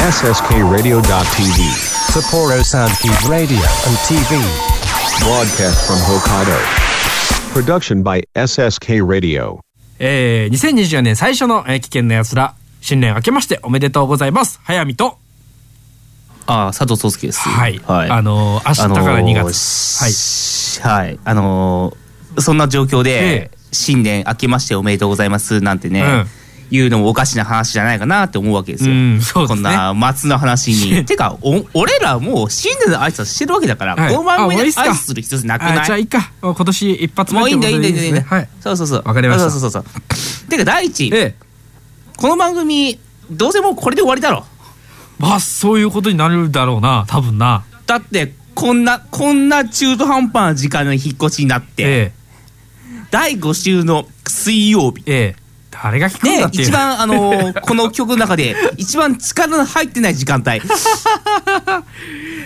SSKRadio.tv. Sapporo Soundkeep Radio and TV. Broadcast from Hokkaido. Production by SSK Radio. えー、2024年最初の、えー危険な奴ら新年明けましておめでとうございます早見とああ、佐藤壮介です。はいあのー明日から2月はい。はい。あのーそんな状況えで、新年明けましておめでとうございますなんてね、うん言うのもおかしな話じゃないかなって思うわけですよ。うんすね。こんな松の話に。てか、お俺らもう新年の挨拶してるわけだから、はい。この番組で挨拶する必要なくあないじゃあいいか。今年一発目もういいんだいいんだいいんだいいんだ、ってことでい。そうそうそう。わかりました。そうそうそうそう。てか第一、はいえ。この番組、どうせもうこれで終わりだろ。えまあそういうことになるだろうな。多分な。だって、こんな、こんな中途半端な時間の引っ越しになって、え第5週の水曜日。えええ誰が聞くんだねっていう。一番あのー この曲の中で一番力の入ってない時間帯。って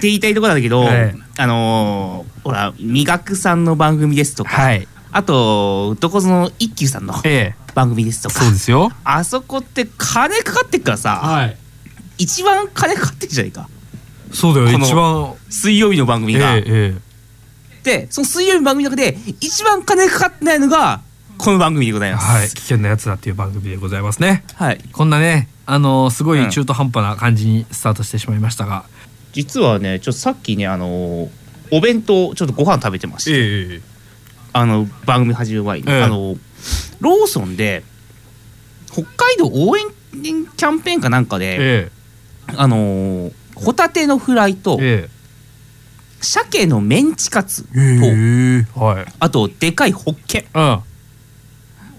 言いたいところなんだけど、ええ。あのーほら味覚さんの番組ですとか、はい。あとどこぞの一休さんのええ。番組ですとかそうですよ。あそこって金かかってっからさ、はい。一番金かかってんじゃないか。そうだよ一番。水曜日の番組えが、ええ。でその水曜日の番組の中で一番金かかってないのがこの番組でございます。えはい危険なやつだっていう番組でございますね。はい。こんなねあのすごい中途半端な感じにスタートしてしまいましたが、実はねちょっとさっきねあのーお弁当ちょっとご飯食べてまして、ええあの番組始める前に、ええ。あのローソンで北海道応援キャンペーンかなんかで、えあのーホタテのフライとええ。鮭のメンチカツと、はい。あとでかいホッケ。うん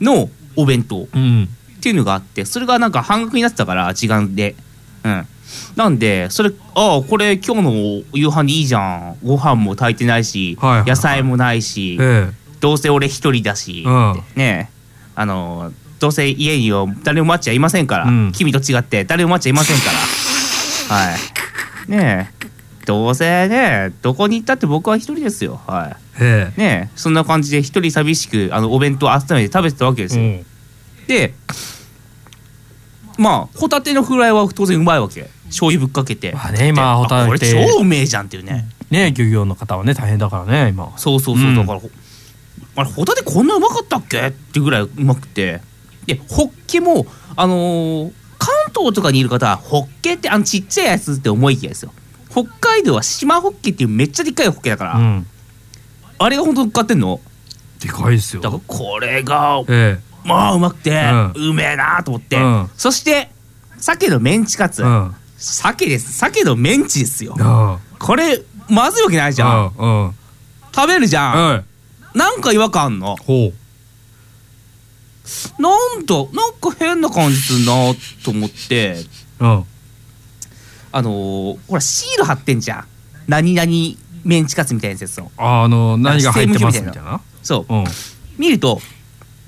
のお弁当っうん。ていうのがあってそれがなんか半額になってたから時間で。うん。なんでそれああこれ今日の夕飯にいいじゃん。ご飯も炊いてないし、はいはいはい。野菜もないし、えどうせ俺一人だし、ねえ。あのどうせ家には誰も待っちゃいませんから、うん。君と違って誰も待っちゃいませんから。はい。ねえ。どうせねどこに行ったって僕は一人ですよ。はええ。いねえ。そんな感じで一人寂しくあのお弁当集めて食べてたわけですよ、えでまあホタテのフライは当然うまいわけ。醤油ぶっかけて。まあね今でホタテ。あこれ超うめえじゃんっていうね、ね漁業の方はね大変だからね今。そうそうそう、うん。だからほあれホタテこんなうまかったっけ？ってぐらいうまくて。でホッケもあのー関東とかにいる方はホッケってあのちっちゃいやつって思いきやですよ。北海道は島ホッケっていうめっちゃでっかいホッケだから、うんあれが本当に買ってんの？でかいですよ。だからこれがえまあうまくて、ううめえなと思って、うん。そして鮭のメンチカツ、えうん。鮭です。鮭のメンチですよ。あこれまずいわけないじゃん。食べるじゃん、はいなんか違和感あんの？ほなんだなんか変な感じするなと思って。あのーほらシール貼ってんじゃん。何々メンチカツみたいなやつのああの何が入ってますみたいな。そう。うん。見ると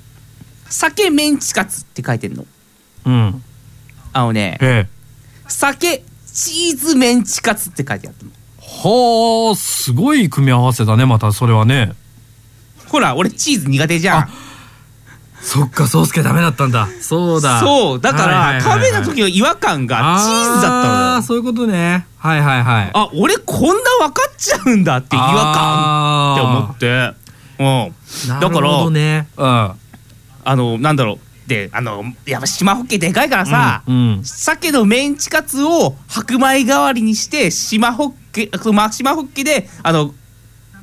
「鮭メンチカツ」って書いてんの。うん。あのねええ「鮭チーズメンチカツ」って書いてあったの。はあすごい組み合わせだねまたそれはね。ほら俺チーズ苦手じゃんそっか宗介ダメだったんだ。そうだ。そうだから、はいはいはいはい。食べた時の違和感がチーズだったのよ。そういうことね。はいはいはい。あ俺こんな分かっちゃうんだって違和感って思って。うん。だからほどね。うん。あのなんだろう。であのやっぱ島ホッケでかいからさ、うん鮭のメンチカツを白米代わりにして島ホッケそのま島ホッケであの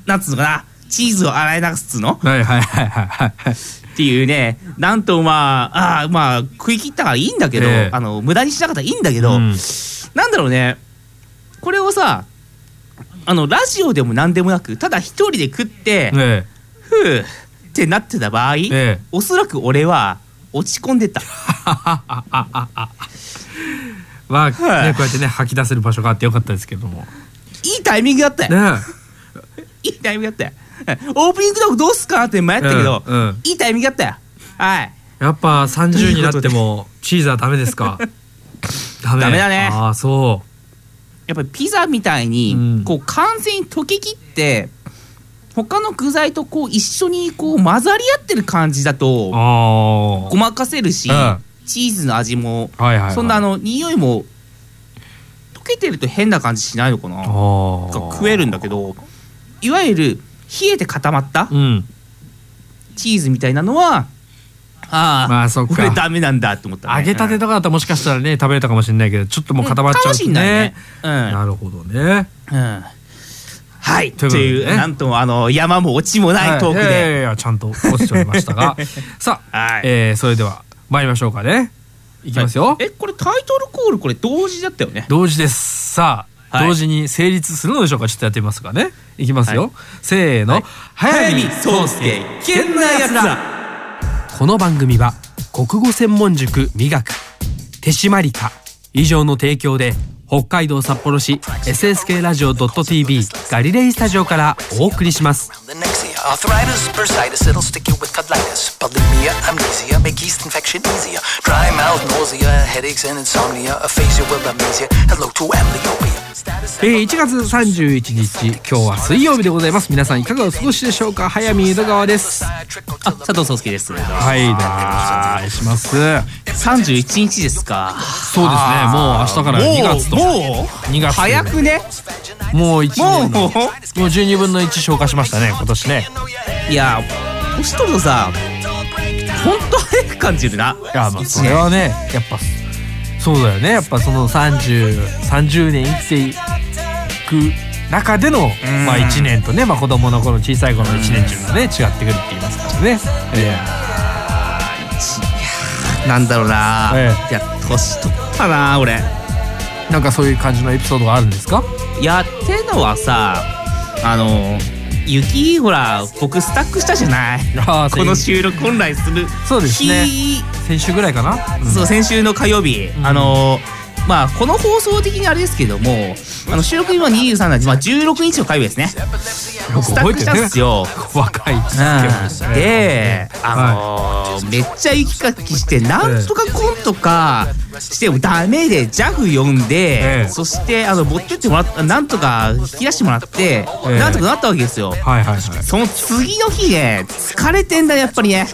なんつうのかな。チーズを洗い流すっつうの？はいはいはいはいはいっていうねなんとまああーまあ食い切ったからいいんだけど、ええ。あの無駄にしなかったらいいんだけど、うん。なんだろうね。これをさあのラジオでも何でもなくただ一人で食って、えふうってなってた場合、ええ。おそらく俺は落ち込んでた。まあ、はい。ねこうやってね吐き出せる場所があってよかったですけども。いいタイミングだったよ、ねいいタイミングだったよ オープニングトークどうすっかって迷ったけど、うん。うんいいタイミングだったよはい。やっぱ30になってもチーズはダメですか？ダメ。ダメだね。ああそやっぱりピザみたいに、うん。こう完全に溶けきって他の具材とこう一緒にこう混ざり合ってる感じだうとあごまかせるし、うん。チーズの味も、あはいはい、はい、そんなあの匂いもけてると変な感じしないのかな。食えるんだけどいわゆる冷えて固まったうん。チーズみたいなのはああ、まあそっか。これダメなんだって思った、ね、揚げたてととかだったらもしかしたらね食べれたかもしれないけどちょっともう固まっちゃうとね。うん、なるほどね。うん。はい。とというね。いうなんともあの山も落ちもないトークはいいやいやでいやちゃんと落ちておりましたが。さあ、はい。えーそれでは参りましょうかね。いきますよ、えこれタイトルコールこれ同時だったよね。同時です。さあ、はい同時に成立するのでしょうか？ちょっとやってみますかね。いきますよ、はい。せーの、はい。早見宗介危険なやつだこの番組は国語専門塾磨く手締まりか以上の提供で北海道札幌市 SSK ラジオ .tv ガリレイスタジオからお送りします arthritis, bursitis, it'll stick you with colitis. Bulimia, amnesia, make yeast infection easier. Dry mouth, nausea, headaches and insomnia. Aphasia will amnesia. Hello to amblyopia. えー1月31日今日は水曜日でございます皆さんいかがお過ごしでしょうか早見江戸川ですあ佐藤壮介ですはよろしくお願いしますそうです31日ですかねもう明日から2月ともう2月。早くね。もう1もう？年のもう12分の1消化しましたね今年ね。いや年取るとさ本当早く感じるな。いやまあそれはねやっぱそうだよね。やっぱその3030年生きていく中での、まあ、1年とね、まあ、子供の頃小さい頃の1年っていうのはね違ってくるって言いますからね。えなんだろうな、えいや年取ったな俺。えなんかそういう感じのエピソードがあるんですか？やってんのはさあの雪ほら僕スタックしたじゃない。この収録本来するそうですね。日先週ぐらいかな、うん。そう先週の火曜日、ん。あのまあこの放送的にあれですけどもあの収録日は23日、まあ、16日の火曜日ですね。スタックしたんですよ。若い。ですけどねで、あのーめっちゃ雪かきしてなんとかコントかしてもダメで JAF 呼んで、ええ。そしてあの持ってってもらったなんとか引き出してもらって、ええ。なんとかなったわけですよ。はいはいはい。その次の日ね疲れてんだやっぱりね。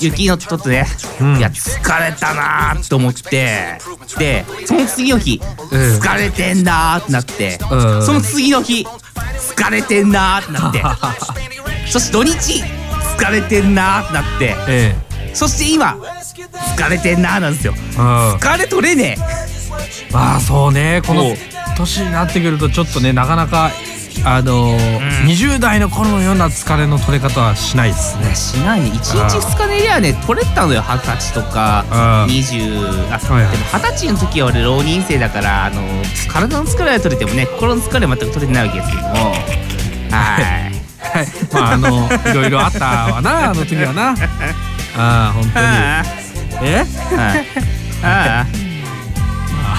雪のとってね、うん。いや疲れたなーと思って。でその次の日、ええ。疲れてんなーってなって、うん。その次の日疲れてんなーってなって。そして土日疲れてんなーってなって。えそして今疲れてんなーなんですよ。えうん。疲れ取れねまあそうね。この年になってくるとちょっとねなかなかあのー20代の頃のような疲れの取れ方はしないですね。えしないね。1日あー2日寝りゃね取れたのよ。二十歳とかあー20あはいはい。でも二十歳の時は俺浪人生だからあの体の疲れは取れてもね心の疲れは全く取れてないわけですけども。はい。はい。まああのいろいろあったわなあの時はな ああ本当に。あえ？ああ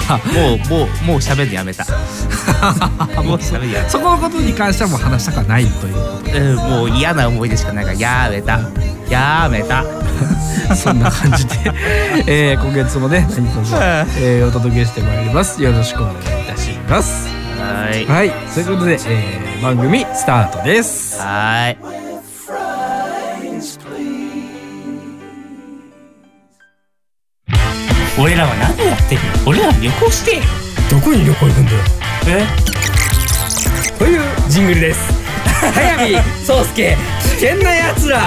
あもうもうもう喋るのやめた。もう喋るのやめた。そこのことに関してはもう話したくはないということ。うんもう嫌な思い出しかないからやめた。やめた。そんな感じで、えー今月もね何卒、えーお届けしてまいります。よろしくお願いいたします。はい。はい。ということで、えー番組スタートです。はい俺らは何をやってる俺らは旅行してどこに旅行行くんだよえ?というジングルです。早見宗介危険なやつら。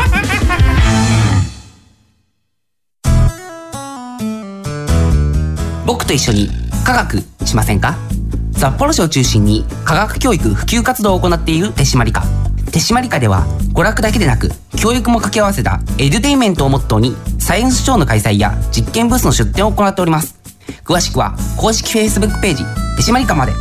僕と一緒に科学しませんか?札幌市を中心に科学教育普及活動を行っている手締まり課手締まり課では娯楽だけでなく教育も掛け合わせたエデュテインメントをモットーにサイエンスショーの開催や実験ブースの出展を行っております。詳しくは公式 Facebook ページ手締まり課まで。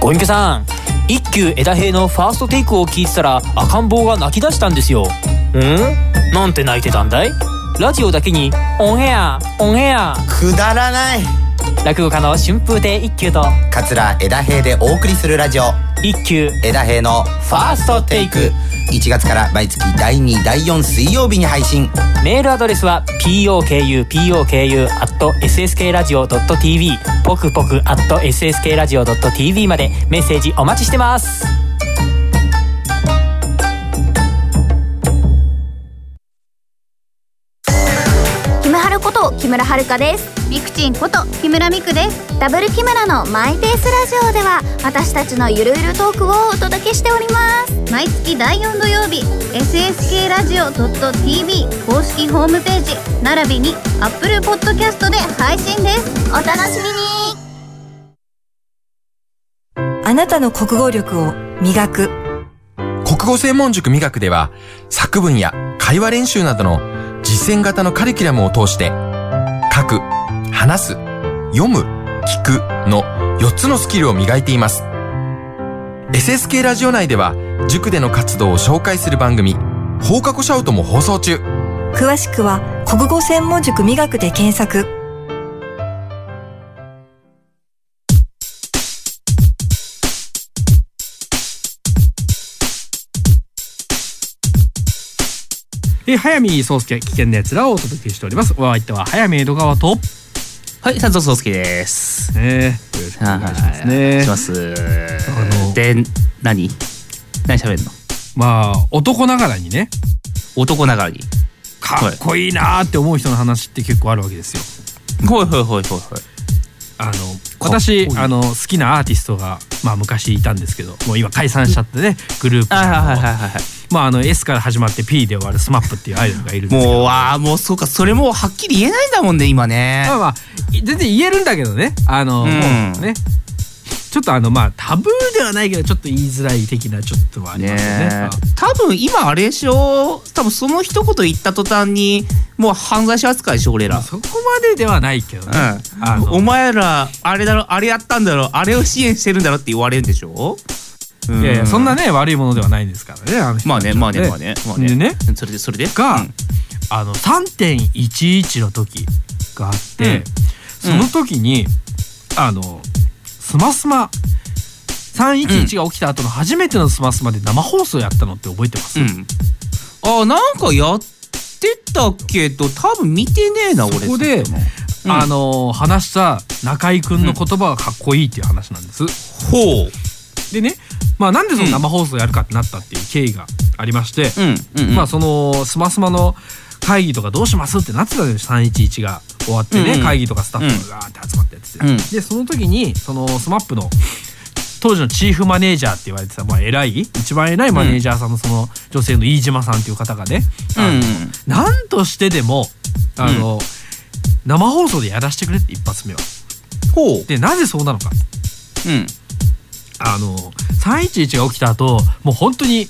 ご隠居さん一休枝平のファーストテイクを聞いてたら赤ん坊が泣き出したんですよ。ん？なんて泣いてたんだい？ラジオだけにオンエアオンエア。くだらない。落語家の春風亭一休と桂枝平でお送りするラジオ一休。枝平のファーストテイク。1月から毎月第2第4水曜日に配信。メールアドレスは pokupoku.sskradio.tv ポクポク .sskradio.tv までメッセージお待ちしてます村遥です。みくちんこと木村みくです。ダブル木村のマイペースラジオでは私たちのゆるゆるトークをお届けしております。毎月第4土曜日 SSK ラジオ .tv 公式ホームページ並びに Apple Podcast で配信です。お楽しみに。あなたの国語力を磨く。国語専門塾磨くでは作文や会話練習などの実践型のカリキュラムを通して書く、話す、読む、聞くの4つのスキルを磨いています。SSK ラジオ内では塾での活動を紹介する番組放課後シャウトも放送中。詳しくは国語専門塾磨くで検索えー早見壮介危険なやつらをお届けしております。お相手は早見江戸川と。はい佐藤壮介です。ねよろしくお願いしますね。お願いします。あので何？何喋るの？まあ男ながらにね。男ながらに。かっこいいなーって思う人の話って結構あるわけですよ。ほいほいほいほいほい。あの私あの好きなアーティストがまあ昔いたんですけどもう今解散しちゃってねグループは。いはいはいはいはいまああの S から始まって P で終わる SMAP っていうアイドルがいるんですけど。もうああもうそうかそれもうはっきり言えないんだもんね今ね。まあまあい全然言えるんだけどね。あの、うん。ねちょっとあのまあタブーではないけどちょっと言いづらい的なちょっとはありますよね。ね多分今あれでしょ？多分その一言言った途端にもう犯罪者扱いでしょ俺ら。そこまでではないけどね、あのお前らあれだろあれやったんだろあれを支援してるんだろって言われるんでしょ？いやいやそんなね悪いものではないですからねあの人まあねまあねでまあね。まあね。でね。それでそれで。が、あの3.11の時があって、うん。その時に、あのスマスマ311が起きた後の初めてのスマスマで生放送やったのって覚えてます、うん。あなんかやってたけど多分見てねえな俺。そこで、うん。あの話した中居君の言葉がかっこいいっていう話なんです。ほう。でね、まあ、なんでその生放送やるかってなったっていう経緯がありまして、うんうんまあそのスマスマの会議とかどうしますってなってたのよ311が終わってね、うんうん。会議とかスタッフがガーって集まってやってて、うん。でその時にその SMAP の当時のチーフマネージャーって言われてた、まあ、偉い一番偉いマネージャーさんのその女性の飯島さんっていう方がね、あのうん。なんとしてでもあの、生放送でやらせてくれって一発目は。でなぜそうなのか。うんあの311が起きた後もう本当に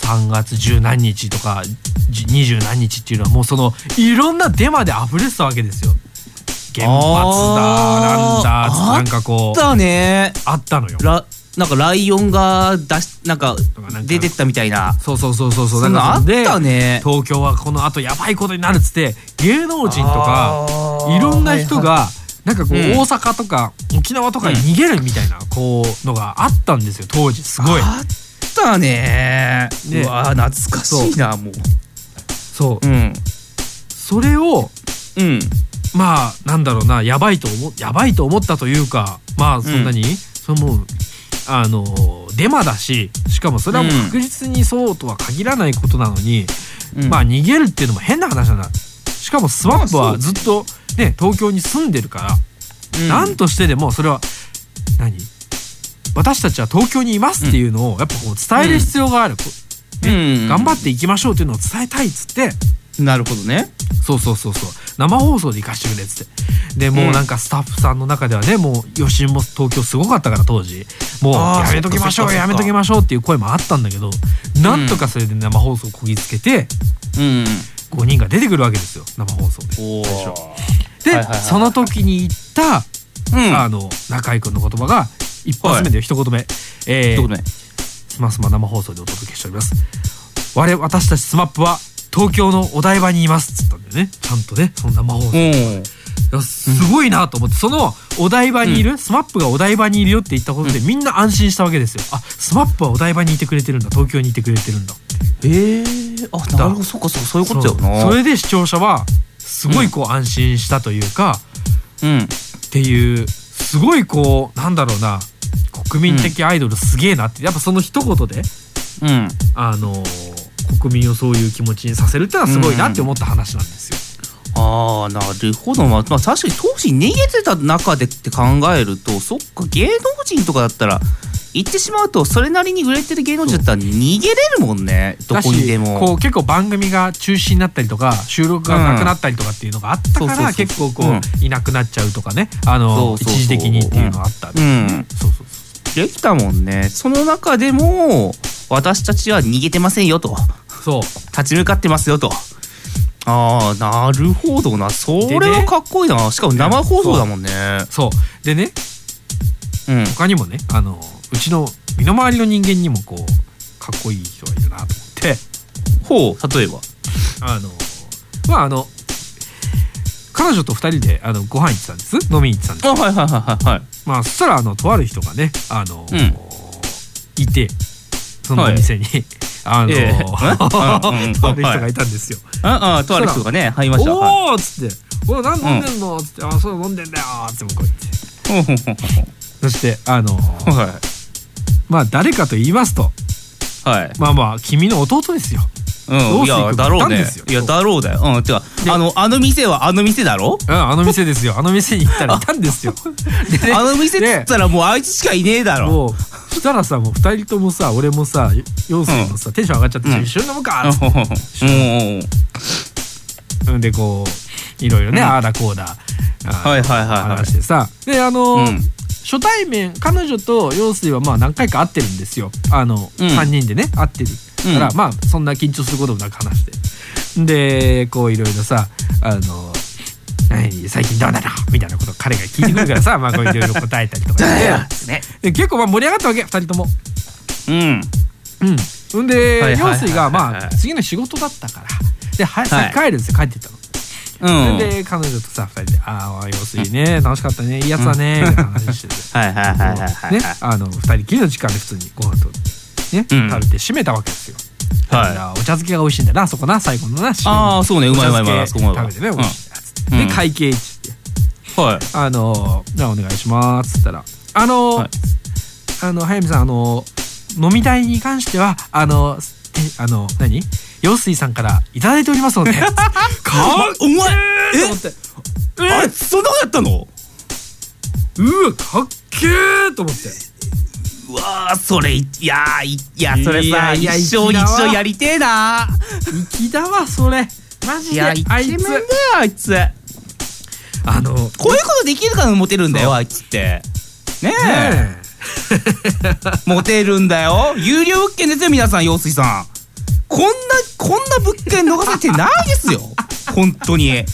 3月十何日とかじ二十何日っていうのはもうそのいろんなデマで溢れてたわけですよ。原発だなんだなんかこうだね。あったのよ。らなんかライオンが出しなんか出てったみたいな。そうそうそうそうそうそんなあったね。東京はこの後やばいことになるっつって芸能人とかいろんな人がなんかこううん。大阪とか沖縄とかに逃げるみたいなこうのがあったんですよ当時。すごい。あったね。ねうわ懐かしいなもう。そう。うん。それをうん。まあなんだろうなやばいと思やばいと思ったというかまあそんなに、そのもうあのデマだししかもそれはもう確実にそうとは限らないことなのに、うん。まあ逃げるっていうのも変な話なんだ。しかもスワップはずっとね東京に住んでるから、うん。なんとしてでもそれは何？私たちは東京にいますっていうのをやっぱこう伝える必要がある、こうね。うん。頑張っていきましょうっていうのを伝えたいっつって。なるほどね。そうそうそうそう。生放送で行かしてくれっつって。でもうなんかスタッフさんの中ではねもう余震も東京すごかったから当時。もうやめときましょうやめときましょうっていう声もあったんだけどなんとかそれで生放送をこぎつけてうん。5人が出てくるわけですよ。生放送で。おで、はいはいはいその時に言った、うん。あの中居君の言葉が一発目で一言目、えー一言目。スマスマ生放送でお届けしております。我々私たちスマップは東京のお台場にいます。っつったんだよね。ちゃんとねその生放送。すごいなと思ってそのお台場にいる、スマップがお台場にいるよって言ったことでみんな安心したわけですよ。あスマップはお台場にいてくれてるんだ。東京にいてくれてるんだ。えー、あなるほど。そうかそうそういうことだよな。それで視聴者はすごいこう安心したというか、うんっていうすごいこうなんだろうな。国民的アイドルすげえなって。やっぱその一言でうん。あの国民をそういう気持ちにさせるってのはすごいなって思った話なんですよ。ああなるほど、まあ、まあ確かに当時逃げてた中でって考えるとそっか芸能人とかだったら言ってしまうとそれなりに売れてる芸能人だったら逃げれるもんね。どこにでだしこもう結構番組が中止になったりとか収録がなくなったりとかっていうのがあったから、結構こう、うん。いなくなっちゃうとかね。あの一時的にっていうのがあったんでできたもんね。その中でも私たちは逃げてませんよと。そう。立ち向かってますよと。ああなるほどな。それはかっこいいな。しかも生放送だもんね。そう。でね、うん、他にもねあのうちの身の回りの人間にもこうかっこいい人がいるなと思って。ほう例えば？あのまああの彼女と二人であのご飯行ってたんです。飲みに行ってたんです。あはいはいはいはいまあそしたらあのとある人がねあの、うん。いてそのお店に、あの、ええ。うんうんとある人がいたんですよ。ああとある人がね入りました。はい。おおっつって「おい何飲んでんの?」っつって「あそう飲んでんだよ」っつってこう言って。そしてあのうはいまあ誰かと言いますと。はい。まあまあ君の弟ですよ。うん、いやどうしていくだろうね。いやだろうだよ。うんてかあのあの店はあの店だろ？うんあの店ですよ。あの店に行ったらいたんですよ。でねあの店っつったらもうあいつしかいねえだろ。もうしたらさもう二人ともさ俺もさ陽水もさ、テンション上がっちゃって、うん。一緒に飲むかっつって。うん。うん。でこういろいろね、うん。ああだこうだあはいはいはいはい話してさであの、うん初対面彼女と陽水はまあ何回か会ってるんですよ。あの、うん。3人でね会ってるから、うんまあそんな緊張することもなく話して。でこういろいろさあの何最近どうなの？みたいなことを彼が聞いてくるからさ まあこういろいろ答えたりとかして。ね。で結構まあ盛り上がったわけ2人とも。うん。うん、ほん。で陽水がまあ次の仕事だったから。でははい。先帰るんですよ帰ってったの。うん。で彼女とさ2人で「ああ陽水ね楽しかったねいいやつだね」みたいな話してて。はいはいはいはいはい。ね、あの二人きりの時間で普通にご飯とね、うん。食べて締めたわけですよ。はい。あお茶漬けが美味しいんだなそこな最後のなああそうねうまいうまいうまい食べてね美味しいなっつ。って、うん。で会計ってはい。あのじゃあお願いしますっつったらあの、はい。あの早見さんあの飲み代に関してはあのてあの何？陽水さんからいただいておりますので かっお前と思ってあれそんなことやったの？うわかっけー！と思って。うわーそれいいやーいいやそれいさ一生一生やりてえな。粋だわそれ。マジであいつ。あいつ。あのこういうことできるからモテるんだよあいつって。ねえ。ね モテるんだよ。有料物件ですよ皆さん陽水さんこんなこんな物件逃せてないですよ。本当に。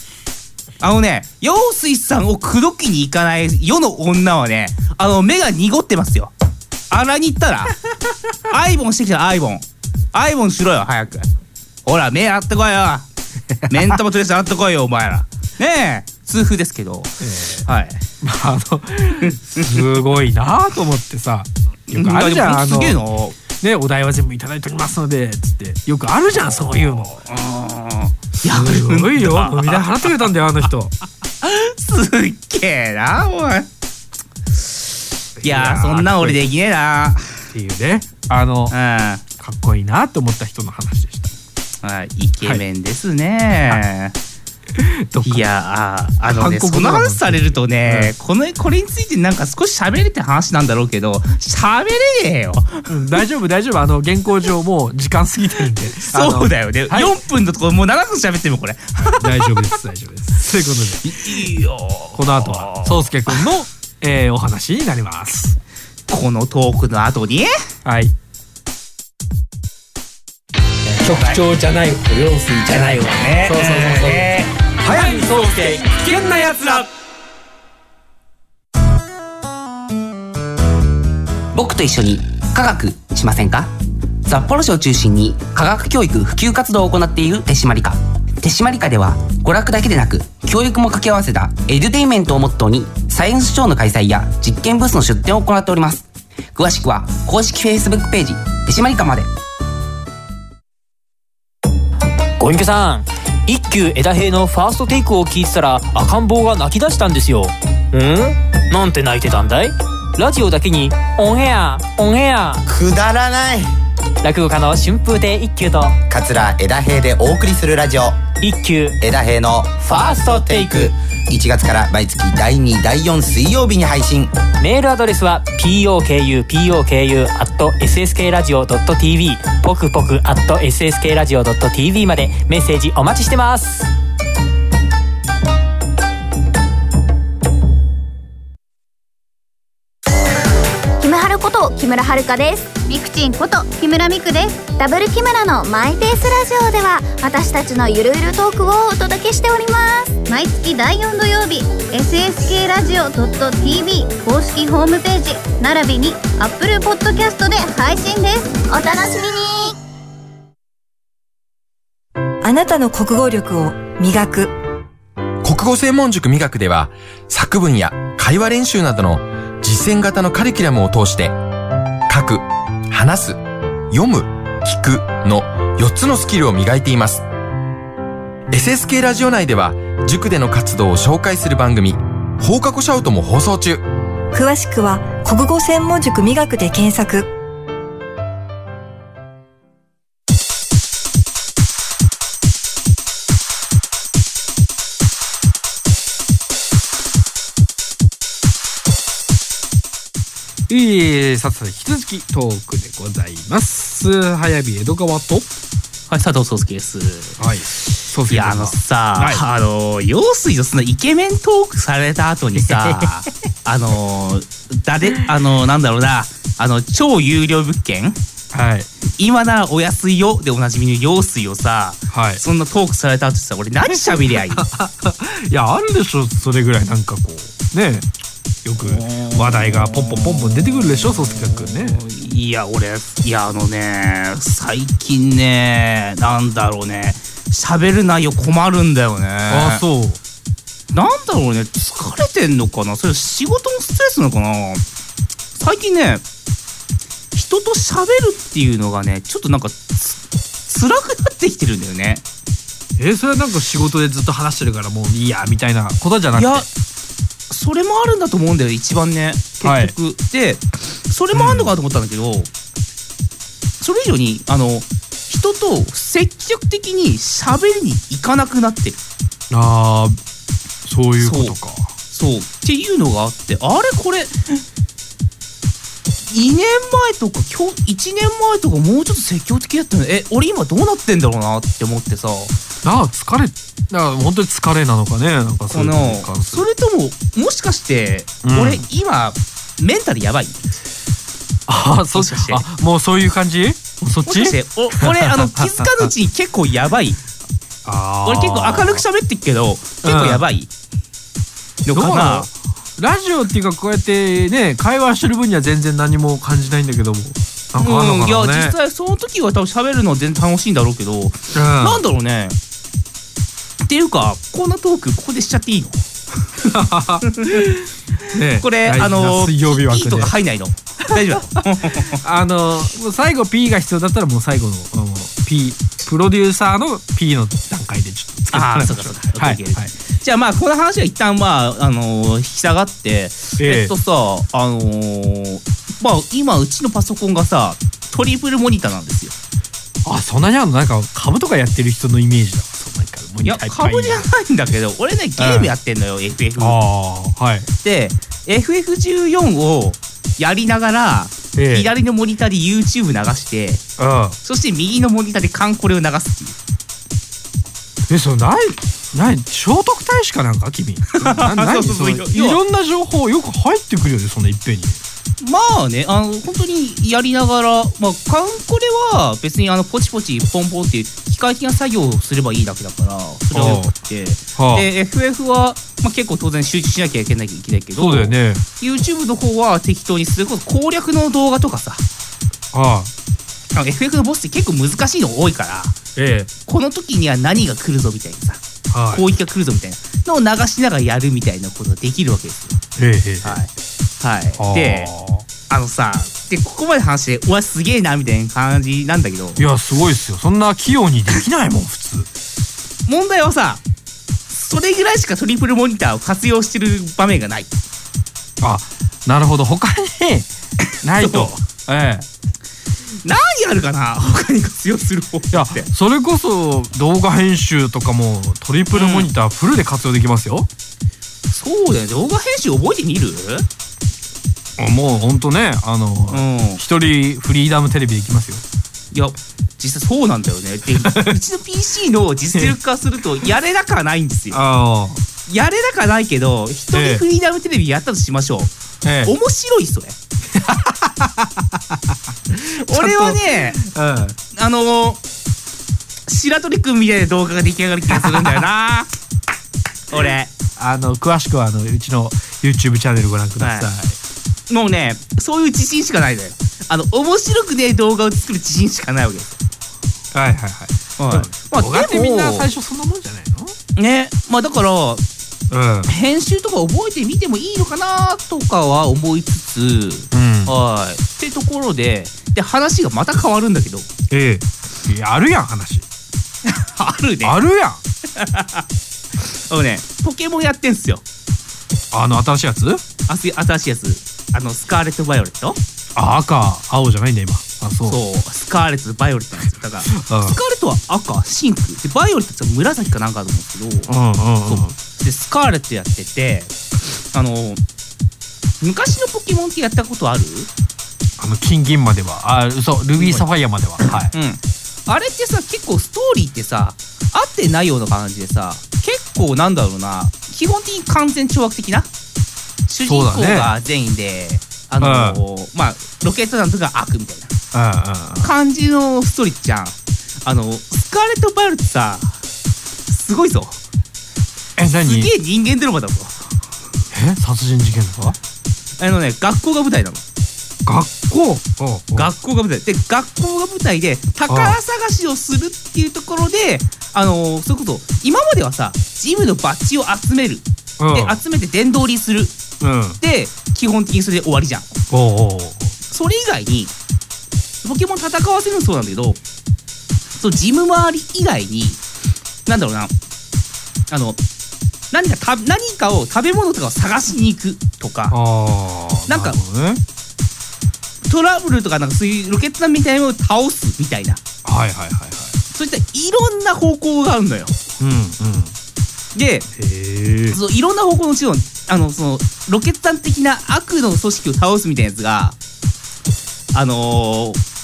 あのね陽水さんを口説きに行かない世の女はねあの目が濁ってますよ。洗いに行ったら アイボンしてきたアイボン。アイボンしろよ早く。ほら目洗ってこいよ。メンタモトレス洗ってこいよお前ら。ねえ痛風ですけど、はい。まああのすごいなと思ってさ。よくあるじゃんあすげえなのねお題は全部いただいておりますのでつってよくあるじゃんそういうの。すごいよ。飲み代払ってくれたんだよあの人。すっげえなおい。いやーそんなん俺できねえな。っていうね。あのうん。かっこいいなと思った人の話でした。はい、イケメンですね。どっか い、やーあのね韓国その話されるとね、このこれについてなんか少し喋れって話なんだろうけど喋れねえよ。うん大丈夫大丈夫。あの原稿上もう時間過ぎてるんで。そうだよね、はい。4分のところもう長く喋ってもこれ。大丈夫です大丈夫です。ということで。いいよ。この後は宗介くんの、えーお話になります。このトークの後に？はい局長じゃない方陽水じゃない方ね。そうそうそうそう。ね早見宗介危険なやつら。僕と一緒に科学しませんか？札幌市を中心に科学教育普及活動を行っている手締まり課手締まり課では娯楽だけでなく教育も掛け合わせたエデュテインメントをモットーにサイエンスショーの開催や実験ブースの出展を行っております。詳しくは公式 Facebook ページ手締まり課までご隠居さん一休枝平のファーストテイクを聞いてたら赤ん坊が泣き出したんですよ。ん？なんて泣いてたんだい？ラジオだけにオンエアオンエア。くだらない落語家の春風亭一休と桂枝平でお送りするラジオ。一休枝平のファーストテイク。1月から毎月第2第4水曜日に配信。メールアドレスは pokupoku.sskradio.tv ポクポク .sskradio.tv までメッセージお待ちしてます木村遥です。ミクチンこと木村ミクです。ダブル木村のマイペースラジオでは私たちのゆるゆるトークをお届けしております。毎月第4土曜日 SSK ラジオ .tv 公式ホームページ並びに Apple Podcast で配信です。お楽しみに。あなたの国語力を磨く。国語専門塾美学では作文や会話練習などの実践型のカリキュラムを通して書く、話す、読む、聞くの4つのスキルを磨いています。SSK ラジオ内では塾での活動を紹介する番組放課後シャウトも放送中。詳しくは国語専門塾美学で検索えー、さて引き続きトークでございます。早見江戸川と。はい佐藤壮介です。はいそういやあのさ、はい。あの陽水のそのイケメントークされた後にさ あの誰あのなんだろうなあの超有料物件？はい。今ならお安いよでおなじみの陽水をさ、はい。そんなトークされた後さ俺何喋りゃいい？いやあるでしょそれぐらいなんかこう。ねよく話題がポンポンポンポン出てくるでしょ宗介君ね。いや俺いやあのね最近ねなんだろうね喋る内容困るんだよね。ああそう。なんだろうね疲れてんのかな？それ仕事のストレスなのかな？最近ね人と喋るっていうのがねちょっとなんかつ辛くなってきてるんだよね。えーそれはなんか仕事でずっと話してるからもういいやみたいなことじゃなくて？いやそれもあるんだと思うんだよ一番ね結局、でそれもあるのかなと思ったんだけど、それ以上にあの人と積極的に喋りに行かなくなってる。ああそういうことか。そう。っていうのがあってあれこれ2年前とか今日1年前とかもうちょっと積極的だったの。え俺今どうなってんだろうなって思ってさ。なんか疲れだから本当に疲れなのかねなんかそのそれとももしかして、うん。俺今メンタルやばい？あそもしかしもうそういう感じ？そっち？お俺あの 気づかぬうちに結構やばい。あー俺結構明るく喋ってっけど結構やばい。のかなラジオっていうかこうやってね会話してる分には全然何も感じないんだけども。なんかあるうん、いやのかなね。実際その時は多分喋るのは全然楽しいんだろうけど、なんだろうね。っていうかこんなトークここでしちゃっていいの？ね。これあの水曜日枠とか入んないの？大丈夫 あの最後 P が必要だったらもう最後の P プロデューサーの P の段階でちょっとつけてああもらいましょそうかはい。OK はい。じゃあまあこの話は一旦まああのー引き下がって、ええ。えっとさあのーまあ今うちのパソコンがさトリプルモニターなんですよ。あそんなにあるの？なんか株とかやってる人のイメージだ。いや株じゃないんだけど俺ねゲームやってんのよ、FF ああはい。で FF14 をやりながら、ええ。左のモニターで YouTube 流してうん。そして右のモニターでカンコレを流すっていう。えそれないない聖徳太子かなんか？君。な 何そうそうそうそのいやいろんな情報よく入ってくるよねそんないっぺんにまあねあの本当にやりながらまあカンコレは別にあのポチポチポンポンっていう機械的な作業をすればいいだけだからそれはよくって。はあ。で FF は、まあ、結構当然集中しなきゃいけないいけないけどそうだよね。YouTube の方は適当にそれこそ攻略の動画とかさ。ああ。あの FF のボスって結構難しいの多いからえこの時には何が来るぞみたいなさえはい。攻撃が来るぞみたいなのを流しながらやるみたいなことができるわけですよ。ええええ。はい、はい、であのさでここまで話してうわすげえなみたいな感じなんだけど。いやすごいっすよ。そんな器用にできないもん普通。問題はさそれぐらいしかトリプルモニターを活用してる場面がない。あなるほど。他にないと。え何あるかな他に活用する方いやそれこそ動画編集とかもトリプルモニターフルで活用できますよ、そうだよ動画編集覚えてみる？もうほんとねあの一、人フリーダムテレビできますよ。いや実際そうなんだよね。で うちの PC の実力化するとやれなくはないんですよ。あやれなくはないけど一人フリーダムテレビやったとしましょう、ええ。面白いそれ。俺はねああの白鳥くんみたいな動画が出来上がる気がするんだよな。俺。あの詳しくはあのうちの YouTube チャンネルご覧ください、もうねそういう自信しかないのよ。あの面白くね動画を作る自信しかないわけ。ですはいはい。はい、はいまあ動画ってでもみんな最初そんなもんじゃないの？ね。まあだからうん。編集とか覚えてみてもいいのかなとかは思いつつ、うん。はい。ってところでで話がまた変わるんだけど。ええ。あるやん話。あるね。あるやん。あのねポケモンやってんすよ。あの新しいやつ？あす新しいやつあのスカーレット・バイオレット？あ赤青じゃないんだ今。あそう。そうスカーレットとバイオレットなんですよ。だからスカーレットは赤真紅。でバイオレットって紫かなんかだと思うんですけど、うんうんうん。そう。でスカーレットやっててあの昔のポケモンってやったことある？あの金銀までは。あ嘘ルビーサファイアまでは。はい。うん。あれってさ結構ストーリーってさ合ってないような感じでさ結構なんだろうな基本的に完全懲悪的な？主人公が善意で、あのーまあロケット団とか悪みたいな。感じのストーリーじゃん。あのスカーレット・バイオレットさすごいぞ。え何？すげえ人間ドラマだぞ。え？殺人事件とか？あのね学校が舞台なの。学校？学校が舞台。で学校が舞台で宝探しをするっていうところであのそういうこと。今まではさジムのバッジを集める。うん。で集めて殿堂入りする。うんで基本的にそれで終わりじゃん。おうおそれ以外にポケモン戦わせるのもそうなんだけどそのジム周り以外になんだろうな。あの何かた何かを食べ物とかを探しに行くとか。ああなんかね。トラブルとかなんかそういうロケット団みたいなのを倒すみたいな。はいはいはいはい。そういったいろんな方向があるのよ。うんうん。でそういろんな方向のうちのあのそのロケット団的な悪の組織を倒すみたいなやつがあのー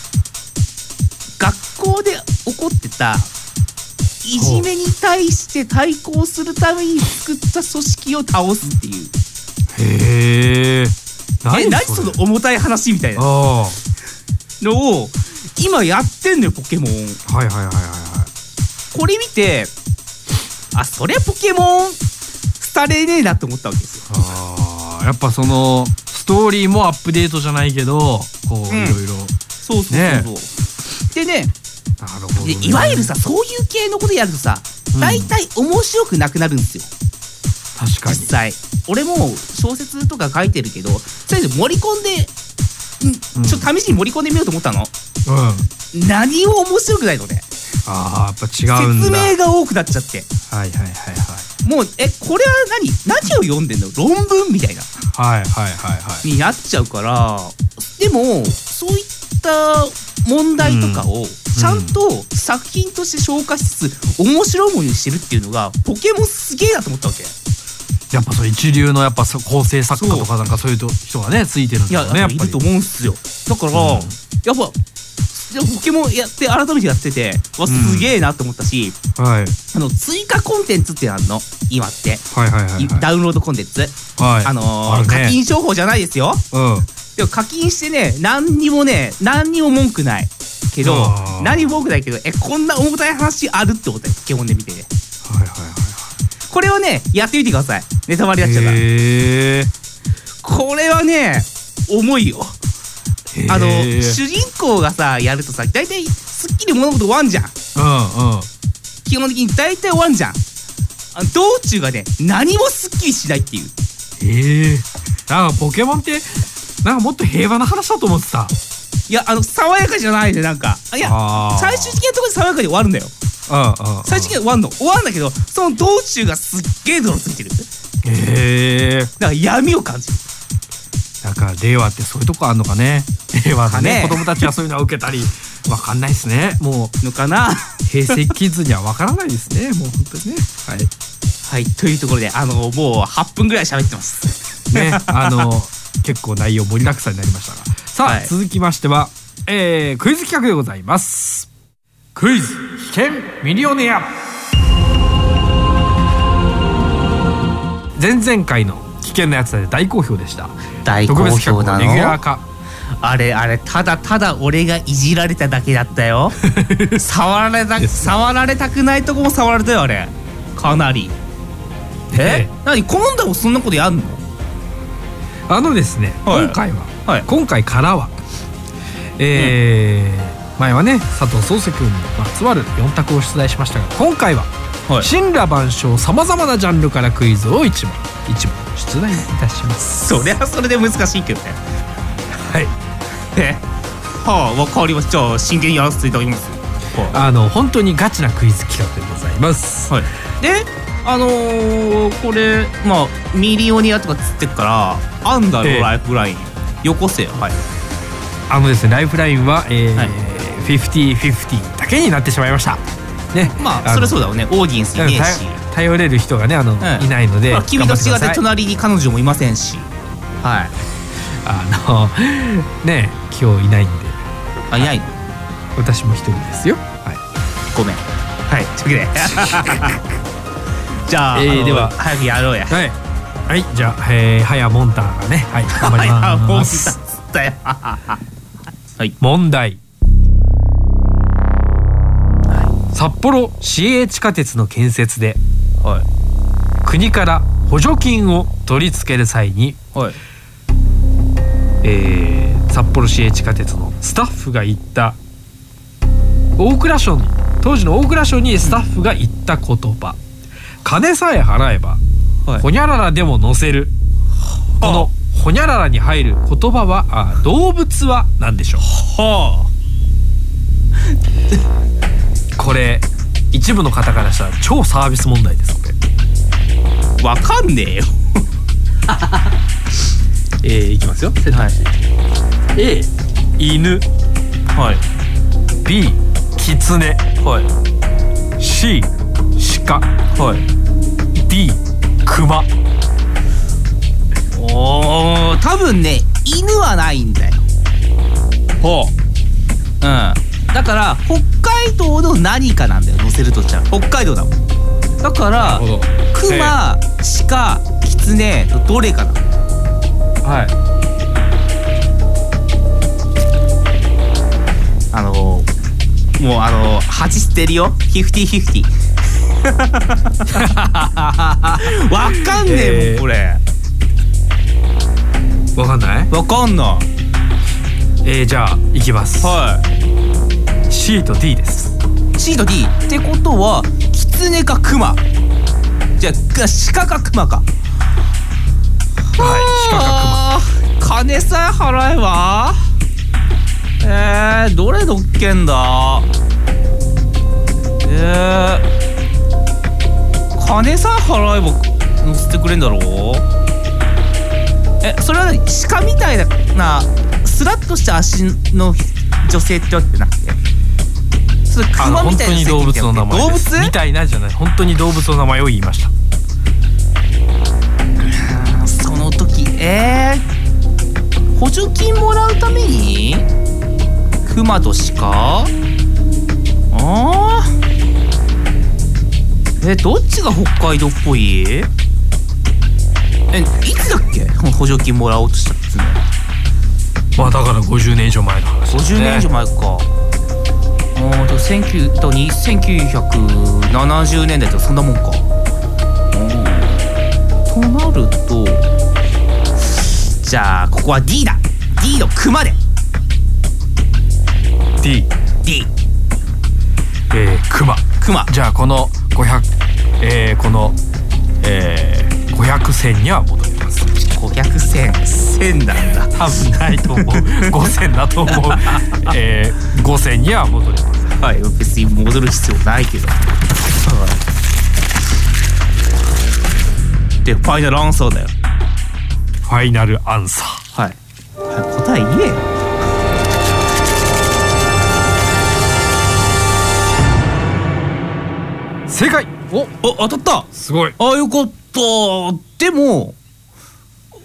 学校で起こってたいじめに対して対抗するために作った組織を倒すっていう。へええ何何その重たい話みたいな。あのを今やってんのよポケモン。あはいはいはいはいはい。これ見てあそりゃポケモン廃れねえなって思ったわけですよ。あーやっぱそのストーリーもアップデートじゃないけどこううん。いろいろ。そうそうそうね。でねなるほどね。でいわゆるさそういう系のことやるとさうん。大体面白くなくなるんですよ。確かに。実際。俺も小説とか書いてるけどそれで盛り込んでん。ちょっと試しに盛り込んでみようと思ったの。うん。何も面白くないのね。ああやっぱ違うん説だ明が多くなっちゃって。はいはいはいはいもうえこれは何？何を読んでんの？論文みたいな。はいはいはいはいになっちゃうからでもそういった問題とかをちゃんと作品として消化しつつ面白いものにしてるっていうのがポケモンすげえなと思ったわけ。やっぱそう一流のやっぱ構成作家とかなんかそういう人がねついてるんいやだろうねやっぱり。いると思うんすよ。だから、やっぱポケモンやって改めてやっててわすげえなと思ったし、はい。あの追加コンテンツってあるの？今って、はいはいはいはい。ダウンロードコンテンツ、はい。あのーね。課金商法じゃないですよ。うん。でも課金してね何にもね何にも文句ない。けど何にも文句ないけどえこんな重たい話あるってことよ基本で見て。ねはいはいはい。これをねやってみてください。ネタバレになっちゃうから。これはね重いよ。あの主人公がさやるとさ大体すっきり物事終わんじゃん。うんうん。基本的に大体終わんじゃん。あ道中がね何もすっきりしないっていう。ええ。なんかポケモンってなんかもっと平和な話だと思ってた。いやあの爽やかじゃないねなんか。いやあー。最終的なところで爽やかに終わるんだよ。うんうん最終的に終わんの。終わんだけどその道中がすっげえ泥ついてる。へえ。だから闇を感じるなんか？令和ってそういうとこあんのかね？令和のね。かね。子供たちはそういうのは受けたりわかんないですね。ものかな？う平成キッズにはわからないですね。もう本当にね。はい。はいというところであのもう8分ぐらい喋ってます。ねあの結構内容盛りだくさんになりましたが。さあ、はい。続きましては、えー、クイズ企画でございます。クイズ危険ミリオネア。前々回の危険なやつで大好評でした。大好評な画のレギュラーの化あれあれただただ俺がいじられただけだったよ。触られた触られたくないとこも触られたよあれ。かなり。え？何今度もそんなことやんの？あのですね、はい。今回は、はい。今回からはえー前はね佐藤漱石君にまつわる4択を出題しましたが今回ははい。神羅万象さまざまなジャンルからクイズを一問一問出題いたします。それはそれで難しいけどね。はい。えはあわかりましたじゃあ真剣にやらせていただきます。あの本当にガチなクイズ企画でございます。はい。であのー、これまあミリオニアとかつってっからあんだろ、ええライフラインよこせよ。はい。あのですねライフラインは、えーはい。50-50だけになってしまいました。ね。のまあそれそうだよね。オーディエンスいねえし頼頼れる人がねあの、んいないのでまあ君と違って隣に彼女もいませんし。はい。あのね今日いないんで。あいないの？私も一人ですよ。はい。ごめん。はいというわけでじゃあ,、えーでは。早くやろうや。はい、はい、じゃあ、えー、はやモンターがね。はい頑張ります。はい。問題。札幌市営地下鉄の建設ではい。国から補助金を取り付ける際に、はい。えー札幌市営地下鉄のスタッフが言った大蔵省に当時の大蔵省にスタッフが言った言葉。金さえ払えば、はい。ほにゃららでも乗せる。このほにゃららに入る言葉はあ動物は何でしょう？はこれ一部の方からしたら超サービス問題ですこれあわかんねえよ。えー、いきますよ。選択肢、A 犬。はい。B キツネはい。C 鹿。はい。D クマおー多分ね犬はないんだよ。ほうんだから北海道の何かなんだよ乗せるとしたら。北海道だもん。だからどクマ鹿キツネのどれかな。はい。あのもうあの恥捨てるよ。フィフティフィフティ わかんねえもんこれ。わかんない？わかんない。えー、じゃあいきます。は C と D です。い C と D ってことはキツネかクマじゃあ鹿かクマか。はい鹿かあー金さえ払えば。えー、どれ乗っけんだ？えー、金さえ払えば乗せてくれんだろう？えそれは何？鹿みたいなスラッとした足の女性ってわけな熊みたいな当に動物の名前動物？みたいなじゃない。本当に動物の名前を言いました。その時えー、補助金もらうために？クマと鹿？あー。えどっちが北海道っぽい？えいつだっけ？補助金もらおうとしたっつうのまあだから50年以上前の話ね。50年以上前かうんと19とに1970年代とかそんなもんか。うんとなるとじゃあここは D だ。D の熊で。D D えー、クマ熊。じゃあこの500えー、このえー、500銭には戻五百千千なんだ。多分ないと思う。五千だと思う、えー、五千には戻れます。はい別に戻る必要ないけど、でファイナルアンサーだよ。ファイナルアンサー。はい、はい、答え言えよ。正解。おお当たった。すごい。あよかった。でも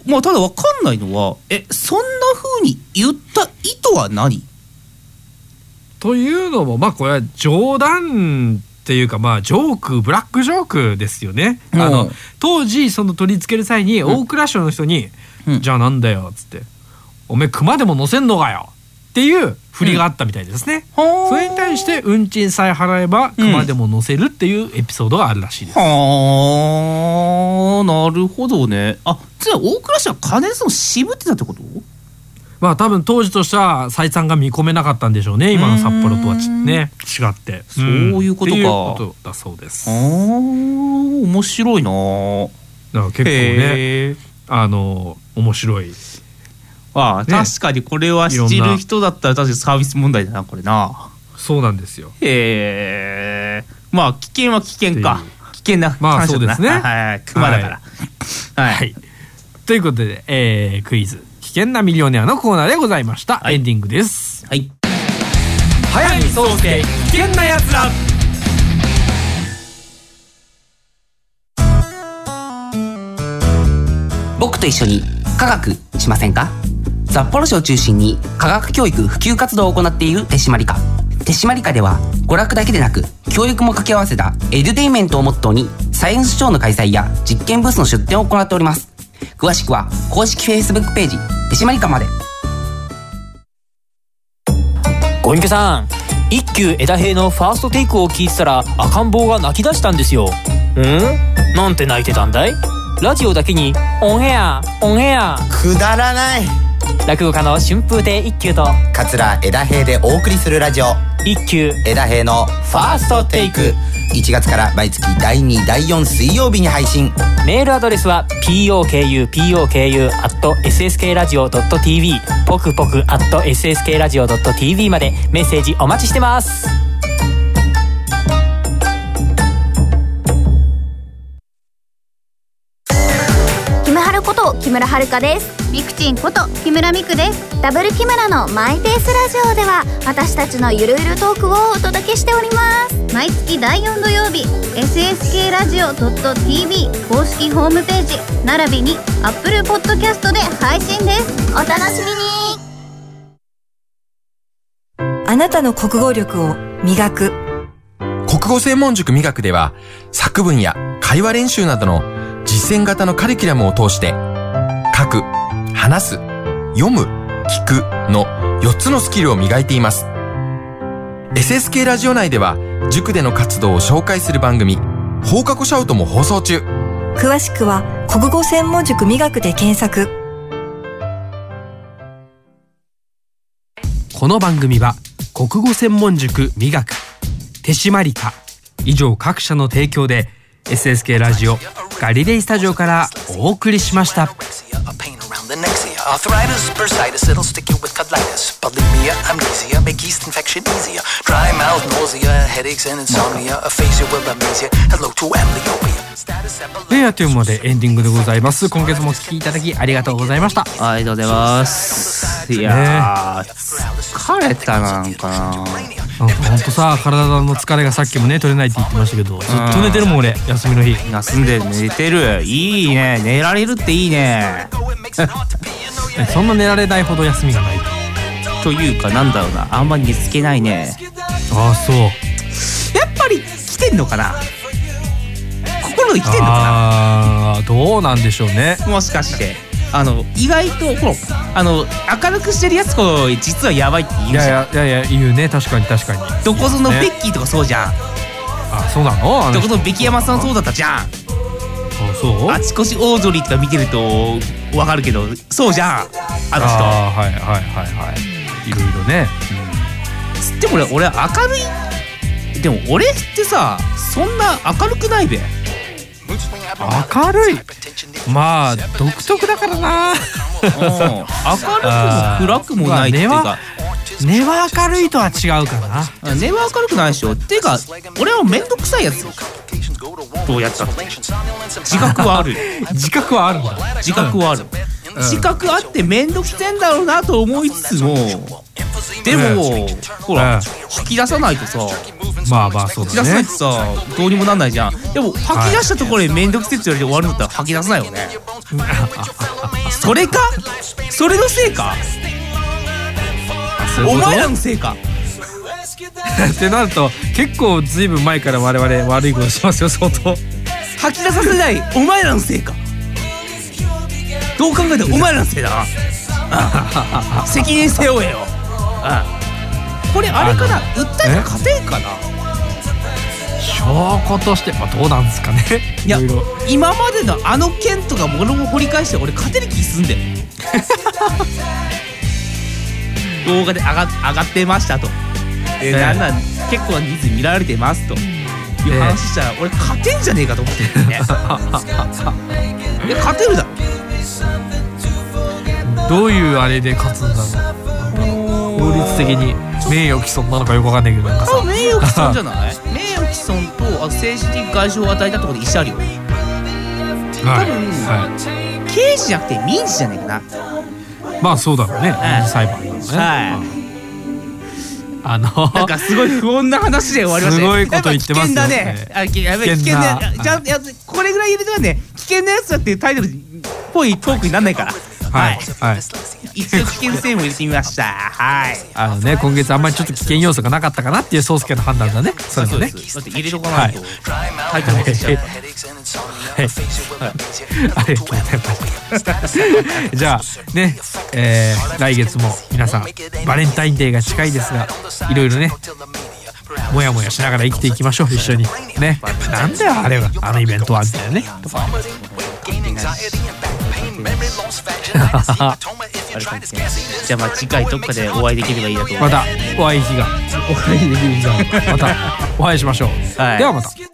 まあただわかんないのはえそんな風に言った意図は何？というのもまあこれは冗談っていうかまあジョークブラックジョークですよね。うん。あの当時その取り付ける際に大蔵省の人に「じゃあなんだよ」っつって「おめえ熊でも乗せんのかよ」っていう振りがあったみたいですね。それに対して運賃さえ払えば熊でも乗せるっていうエピソードがあるらしいです。はあなるほどね。あつまり大蔵省は金その渋ってたってこと？まあ多分当時としては採算が見込めなかったんでしょうね今の札幌とはちね。違って。そういうことか。っていうことだそうです。あー面白いなだから結構ねあの面白いああ、ね。確かにこれは知ってる人だったら確かにサービス問題だなこれな。そうなんですよ。へえ。まあ危険は危険か。危険なまあ話だな。そうですね。はいはい。熊だから。はい、ということで、えークイズ「危険なミリオネア」のコーナーでございました、エンディングです。はい。早見壮介危険なやつら。僕と一緒に科学しませんか？札幌市を中心に科学教育普及活動を行っている手締まり課手締まり課では娯楽だけでなく教育も掛け合わせたエデュテイメントをモットーにサイエンスショーの開催や実験ブースの出展を行っております。詳しくは公式 Facebook ページ手締まり課まで。ご隠居さん一休枝平のファーストテイクを聞いてたら赤ん坊が泣き出したんですよ。うん？なんて泣いてたんだい？ラジオだけにオンエアオンエア。くだらない。落語家の春風亭一休と桂枝平でお送りするラジオ。一休。枝平のファーストテイク。1月から毎月第2第4水曜日に配信。メールアドレスは pokupoku.sskradio.tv ポクポク .sskradio.tv までメッセージお待ちしてます木村遥です。ミクチンこと木村ミクです。ダブル木村のマイペースラジオでは私たちのゆるゆるトークをお届けしております。毎月第4土曜日 SSK ラジオ .tv 公式ホームページ並びに Apple Podcast で配信です。お楽しみに。あなたの国語力を磨く。国語専門塾美学では作文や会話練習などの実践型のカリキュラムを通して書く、話す、読む、聞くの4つのスキルを磨いています。SSK ラジオ内では塾での活動を紹介する番組放課後シャウトも放送中。詳しくは国語専門塾美学で検索この番組は国語専門塾美学手締まり課以上各社の提供で SSK ラジオガリレイスタジオからお送りしました arthritis, bursitis, it'll stick you with colitis. Bulimia, amnesia, make yeast infection easier. Dry mouth, nausea, headaches and insomnia. Aphasia with amnesia. Hello to amblyopia. ヤーというまでエンディングでございます。今月もお聞きいただきありがとうございました。ありがとうございます。いやー、疲れたななんかな。ほんとさ体の疲れがさっきもね取れないって言ってましたけどずっと寝てるもん俺休みの日。休んで寝てるいいね。寝られるっていいね。そんな寝られないほど休みがないと。いうかなんだろうな。あんまり寝つけないね。ああそう。やっぱり来てんのかな心に来てんのかああどうなんでしょうね。なもしかしてあの意外とほらあの明るくしてるやつこそ実はやばいって言ういじゃん。やいやいやいや言うね。確かに確かに。どこぞのね。ベッキーとかそうじゃん、あそうなの？どこぞのベキヤマさんそうだったじゃん。あそう？あちこちオードリーとか見てるとわかるけどそうじゃん。あの人。あーはいはいはいはい。いろいろね。つっても俺俺明るいでも俺ってさそんな明るくないべ明るい。まあ独特だからな。明るくも暗くもないっていうか。根は明るいとは違うかな。根は明るくないでしょ。っていうか俺は面倒くさいやつ。どうやった？って自覚はある 自覚はあるんだ。自覚はある、自覚あって面倒くせえんだろうなと思いつつもでも、ほら、うん吐き出さないとさまあまあそう吐き出さないだねとさどうにもなんないじゃん。でも吐き出したところで面倒くせえって言われて終わるんだったら吐き出さないよね。それか？それのせいか？お前らのせいか？ってなると結構ずいぶん前から我々悪いことしますよ相当。吐き出させないお前らのせいか？どう考えてもお前らのせいだな。あ 責任背負えよ。あこれあれかな？訴えたら勝てんかな？証拠としてまあどうなんですかね。いや今までのあの件とかものを掘り返して俺勝てる気すんで。動画で上が上がってましたと、えーええなんなん結構な人数見られてますと。いう話したら俺勝てんじゃねえかと思ってるね。いや勝てるだろ。どういうあれで勝つんだろうなんだろう法律的に名誉毀損なのかよくわかんないけどなんかさ。多分名誉毀損じゃない？名誉毀損とあ政治的害傷を与えたところで一緒あるよはい。は刑事じゃなくて民事じゃねえかな、いまあそうだろうね。はい裁判だろうね。はい。あのなんかすごい不穏な話で終わりましたね。すごいこと言ってますよやっぱ危険だね。やべえ危険なな。じゃあやこれぐらい入れてはね、危険なやつだっていうタイトルっぽいトークになんないから。はい。はい。一応危険性も入れてみました。はい。あのね今月あんまりちょっと危険要素がなかったかなっていう宗介の判断だね。それもね。だって入れとかないと、タイトル落ちちゃう。ありがとうございました。じゃあね、えー来月も皆さんバレンタインデーが近いですがいろいろねもやもやしながら生きていきましょう。一緒に。ね。なんだよあれは。あのイベントはみたいなね。とか じゃあまた次回どっかでお会いできればいいやと。思いま,すまたお会いできる日がまたお会いしましょう、ではまた。失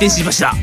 礼しました。